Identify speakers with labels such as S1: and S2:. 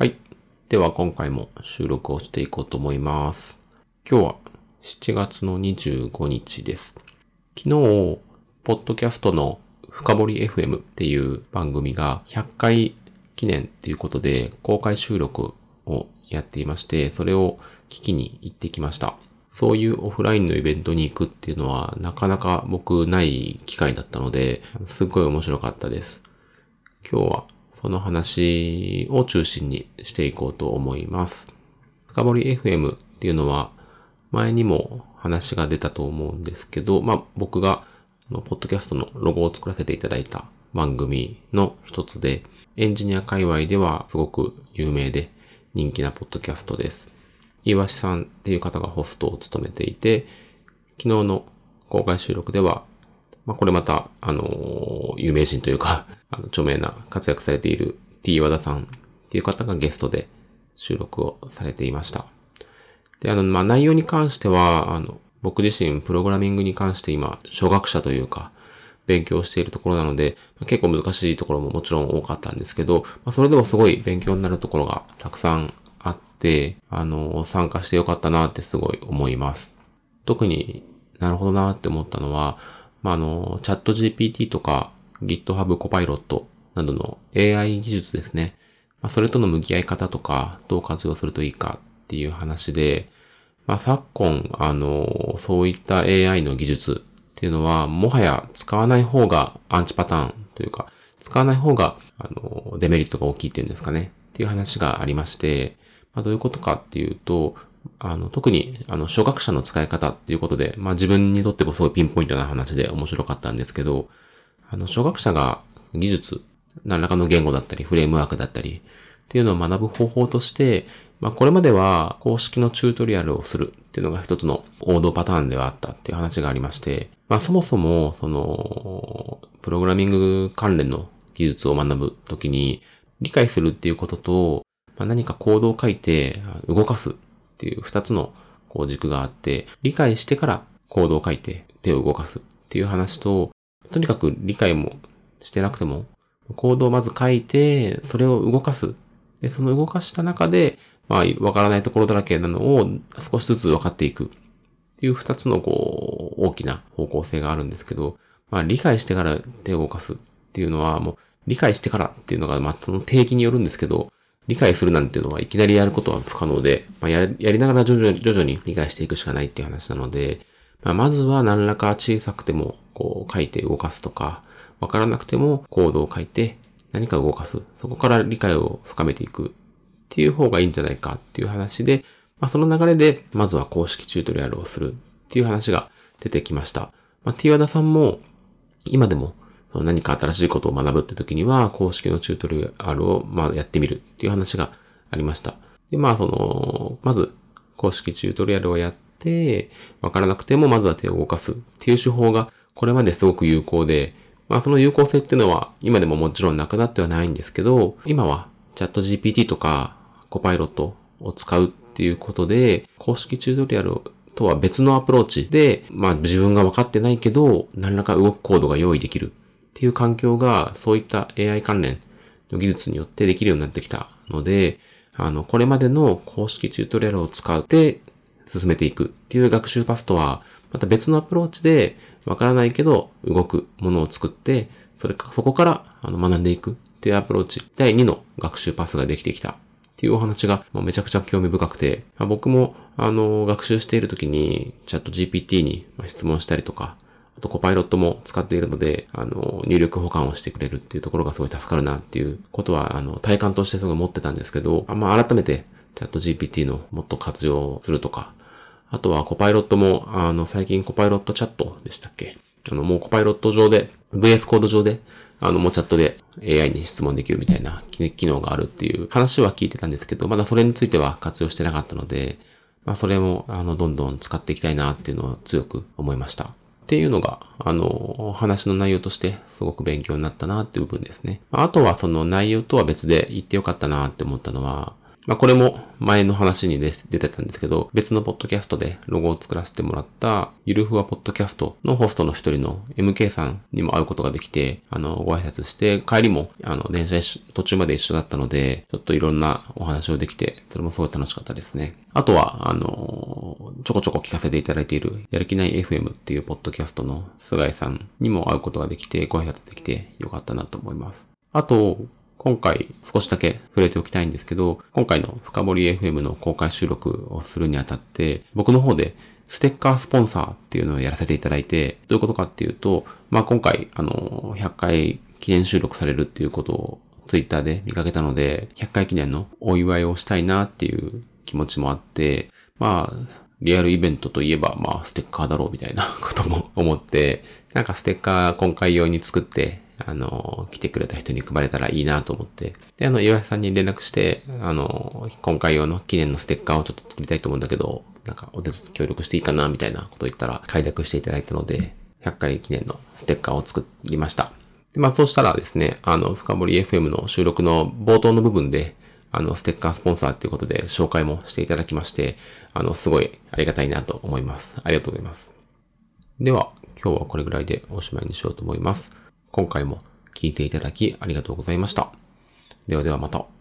S1: はい。では今回も収録をしていこうと思います。今日は7月の25日です。昨日、ポッドキャストの深掘り FM っていう番組が100回記念っていうことで公開収録をやっていまして、それを聞きに行ってきました。そういうオフラインのイベントに行くっていうのはなかなか僕ない機会だったので、すっごい面白かったです。今日はその話を中心にしていこうと思います。深掘り FM っていうのは前にも話が出たと思うんですけど、まあ僕がポッドキャストのロゴを作らせていただいた番組の一つで、エンジニア界隈ではすごく有名で人気なポッドキャストです。岩橋さんっていう方がホストを務めていて、昨日の公開収録では、まあ、これまた、あの有名人というか、あの、著名な活躍されている T 和田さんっていう方がゲストで収録をされていました。で、あの、まあ、内容に関しては、あの、僕自身プログラミングに関して今、初学者というか、勉強しているところなので、結構難しいところももちろん多かったんですけど、まあ、それでもすごい勉強になるところがたくさんあって、あの、参加してよかったなってすごい思います。特になるほどなって思ったのは、まあ、あの、チャット GPT とか GitHub Copilot などの AI 技術ですね。まあ、それとの向き合い方とか、どう活用するといいかっていう話で、まあ、昨今、あの、そういった AI の技術っていうのは、もはや使わない方がアンチパターンというか、使わない方が、あの、デメリットが大きいっていうんですかね。っていう話がありまして、まあ、どういうことかっていうと、あの、特に、あの、初学者の使い方っていうことで、まあ自分にとってもすごいピンポイントな話で面白かったんですけど、あの、初学者が技術、何らかの言語だったり、フレームワークだったり、っていうのを学ぶ方法として、まあこれまでは公式のチュートリアルをするっていうのが一つの王道パターンではあったっていう話がありまして、まあそもそも、その、プログラミング関連の技術を学ぶときに、理解するっていうことと、まあ、何かコードを書いて動かすっていう二つのこう軸があって、理解してからコードを書いて手を動かすっていう話と、とにかく理解もしてなくても、コードをまず書いて、それを動かす。で、その動かした中で、まあ、わからないところだらけなのを少しずつ分かっていくっていう二つのこう、大きな方向性があるんですけど、まあ、理解してから手を動かすっていうのは、もう、理解してからっていうのが、まあ、その定義によるんですけど、理解するなんていうのはいきなりやることは不可能で、まあ、やりながら徐々に徐々に理解していくしかないっていう話なので、まあ、まずは何らか小さくてもこう書いて動かすとか、わからなくてもコードを書いて何か動かす。そこから理解を深めていくっていう方がいいんじゃないかっていう話で、まあ、その流れでまずは公式チュートリアルをするっていう話が出てきました。まあ、T 和田さんも今でも何か新しいことを学ぶって時には、公式のチュートリアルを、まあ、やってみるっていう話がありました。で、まあ、その、まず、公式チュートリアルをやって、わからなくても、まずは手を動かすっていう手法が、これまですごく有効で、まあ、その有効性っていうのは、今でももちろんなくなってはないんですけど、今は、チャット GPT とか、コパイロットを使うっていうことで、公式チュートリアルとは別のアプローチで、まあ、自分が分かってないけど、何らか動くコードが用意できる。っていう環境が、そういった AI 関連の技術によってできるようになってきたので、あの、これまでの公式チュートリアルを使って進めていくっていう学習パスとは、また別のアプローチで、わからないけど動くものを作って、それか、そこからあの学んでいくっていうアプローチ、第2の学習パスができてきたっていうお話がもうめちゃくちゃ興味深くて、まあ僕もあの、学習している時にチャット GPT に質問したりとか、あとコパイロットも使っているので、あの、入力保管をしてくれるっていうところがすごい助かるなっていうことは、あの、体感としてすごい持ってたんですけど、あまあ改めてチャット GPT のもっと活用するとか、あとはコパイロットも、あの、最近コパイロットチャットでしたっけ？あの、もうコパイロット上で、VS コード上で、あの、もうチャットで AI に質問できるみたいな機能があるっていう話は聞いてたんですけど、まだそれについては活用してなかったので、まあそれも、あの、どんどん使っていきたいなっていうのを強く思いました。っていうのが、あの、話の内容としてすごく勉強になったなっていう部分ですね。あとはその内容とは別で言ってよかったなって思ったのは、まあ、これも前の話に出てたんですけど、別のポッドキャストでロゴを作らせてもらった、ゆるふわポッドキャストのホストの一人の MK さんにも会うことができて、あの、ご挨拶して、帰りも、あの、電車途中まで一緒だったので、ちょっといろんなお話をできて、それもすごい楽しかったですね。あとは、あの、ちょこちょこ聞かせていただいている、やる気ない FM っていうポッドキャストの菅井さんにも会うことができて、ご挨拶できてよかったなと思います。あと、今回少しだけ触れておきたいんですけど、今回の深掘 FM の公開収録をするにあたって、僕の方でステッカースポンサーっていうのをやらせていただいて、どういうことかっていうと、まあ、今回、あの、100回記念収録されるっていうことをツイッターで見かけたので、100回記念のお祝いをしたいなっていう気持ちもあって、まあ、リアルイベントといえば、まあ、ステッカーだろうみたいなことも思って、なんかステッカー今回用に作って、あの、来てくれた人に配れたらいいなと思って。で、あの、岩井さんに連絡して、あの、今回用の記念のステッカーをちょっと作りたいと思うんだけど、なんかお手伝い協力していいかなみたいなこと言ったら、快諾していただいたので、100回記念のステッカーを作りました。で、まあ、そうしたらですね、あの、深森 FM の収録の冒頭の部分で、あの、ステッカースポンサーっていうことで紹介もしていただきまして、あの、すごいありがたいなと思います。ありがとうございます。では、今日はこれぐらいでおしまいにしようと思います。今回も聞いていただきありがとうございました。ではではまた。